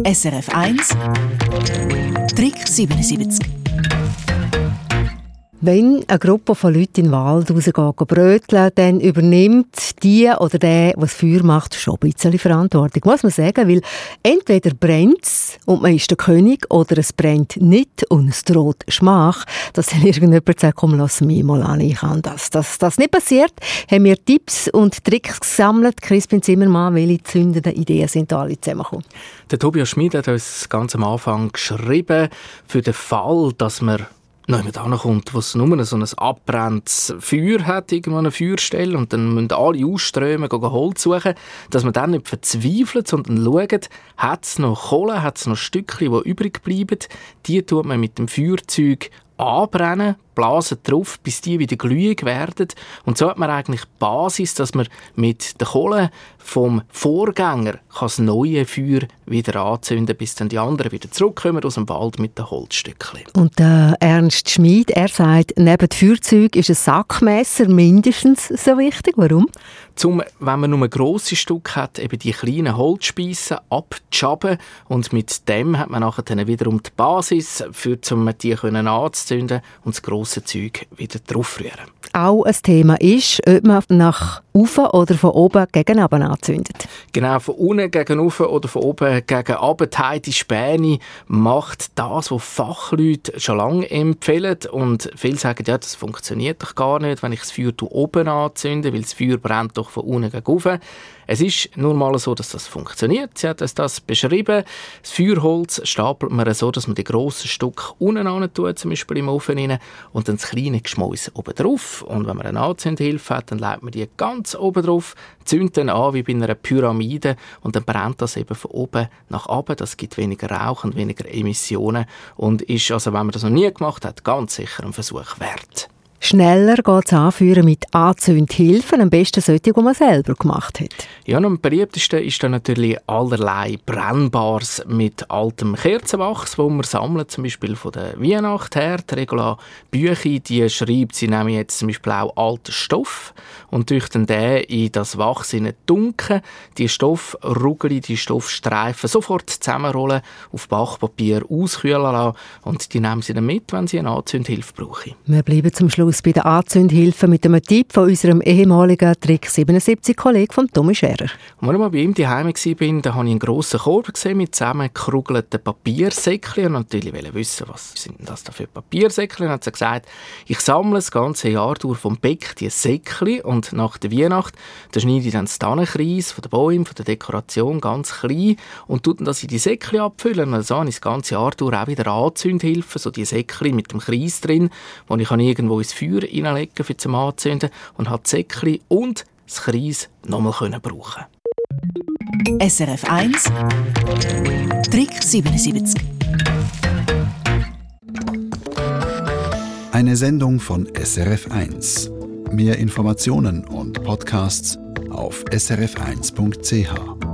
SRF 1 Trick 77 wenn eine Gruppe von Leuten in den Wald rausgeht, bröteln, dann übernimmt die oder der, das Feuer macht, schon ein bisschen Verantwortung, muss man sagen, weil entweder brennt es und man ist der König oder es brennt nicht und es droht Schmach, dass dann irgendjemand sagt, komm, lass mich mal an, ich kann das. Dass das nicht passiert, haben wir Tipps und Tricks gesammelt. Crispin Zimmermann, welche zündenden Ideen sind da alle zusammengekommen? Der Tobias Schmid hat uns ganz am Anfang geschrieben, für den Fall, dass man jemand ankommt, wo es nur so ein abbrennendes Feuer hat, irgendwo eine Feuerstelle, und dann müssen alle ausströmen, gehen Holz suchen, dass man dann nicht verzweifelt, sondern schaut, hat es noch Kohle, hat es noch Stückchen, die übrig bleiben, die tut man mit dem Feuerzeug anbrennen, blasen drauf, bis die wieder glühig werden. Und so hat man eigentlich die Basis, dass man mit der Kohle vom Vorgänger das neue Feuer wieder anzünden bis dann die anderen wieder zurückkommen aus dem Wald mit den Holzstückchen. Und der Ernst Schmid, er sagt, neben Feuerzeug ist ein Sackmesser mindestens so wichtig. Warum? Zum, wenn man nur ein grosses Stück hat, eben die kleinen Holzspiessen abzuschaben und mit dem hat man nachher dann wiederum die Basis, für, um die anzuzünden und das grosse Zeug wieder draufrühren. Auch ein Thema ist, ob man nach oben oder von oben gegen unten anzündet. Genau, von unten gegen oben oder von oben gegen unten. Die Späne macht das, was Fachleute schon lange empfehlen. Und viele sagen, ja, das funktioniert doch gar nicht, wenn ich das Feuer oben anzünde, weil das Feuer brennt doch von unten gegen oben. Es ist nur mal so, dass das funktioniert. Sie hat uns das beschrieben. Das Feuerholz stapelt man so, dass man die grossen Stücke unten an tut, zum Beispiel im Ofen rein, und dann das kleine Geschmäus oben drauf. Und wenn man eine Anzündhilfe hat, dann legt man die ganz oben drauf, zündet dann an wie bei einer Pyramide und dann brennt das eben von oben nach unten. Das gibt weniger Rauch und weniger Emissionen und ist, also wenn man das noch nie gemacht hat, ganz sicher ein Versuch wert. Schneller geht es anführen mit Anzündhilfen, am besten solche, die man selber gemacht hat. Ja, und am beliebtesten ist dann natürlich allerlei Brennbares mit altem Kerzenwachs, wo man sammelt, zum Beispiel von der Weihnacht her. Die Regula Büchi, die schreibt, sie nehmen jetzt zum Beispiel auch alten Stoff und durch den in das Wachs dunkel, die Stoffrugeli, die Stoffstreifen sofort zusammenrollen, auf Bachpapier auskühlen lassen und die nehmen sie dann mit, wenn sie eine Anzündhilfe brauchen. Wir bleiben zum Schluss aus bei der Anzündhilfe mit einem Tipp von unserem ehemaligen Trick 77 Kollegen von Tommy Scherer. Als ich mal bei ihm daheim war, da habe ich einen grossen Korb gesehen mit zusammengekrugelten Papiersäckchen und natürlich wollte wissen, was sind das da für Papiersäckchen. Und hat sie gesagt, ich sammle das ganze Jahr durch vom Beck die Säckchen und nach der Weihnacht da schneide ich dann das Tannenkreis von den Bäumen, von der Dekoration ganz klein und tue das in die Säckchen abfüllen. Und so habe ich das ganze Jahr durch auch wieder Anzündhilfe, so die Säckchen mit dem Kreis drin, wo ich irgendwo ins Feuer reinlegen für zum Anzünden und hat Säckchen und das Kreis nochmal brauchen SRF 1 Trick 77 Eine Sendung von SRF 1. Mehr Informationen und Podcasts auf srf1.ch.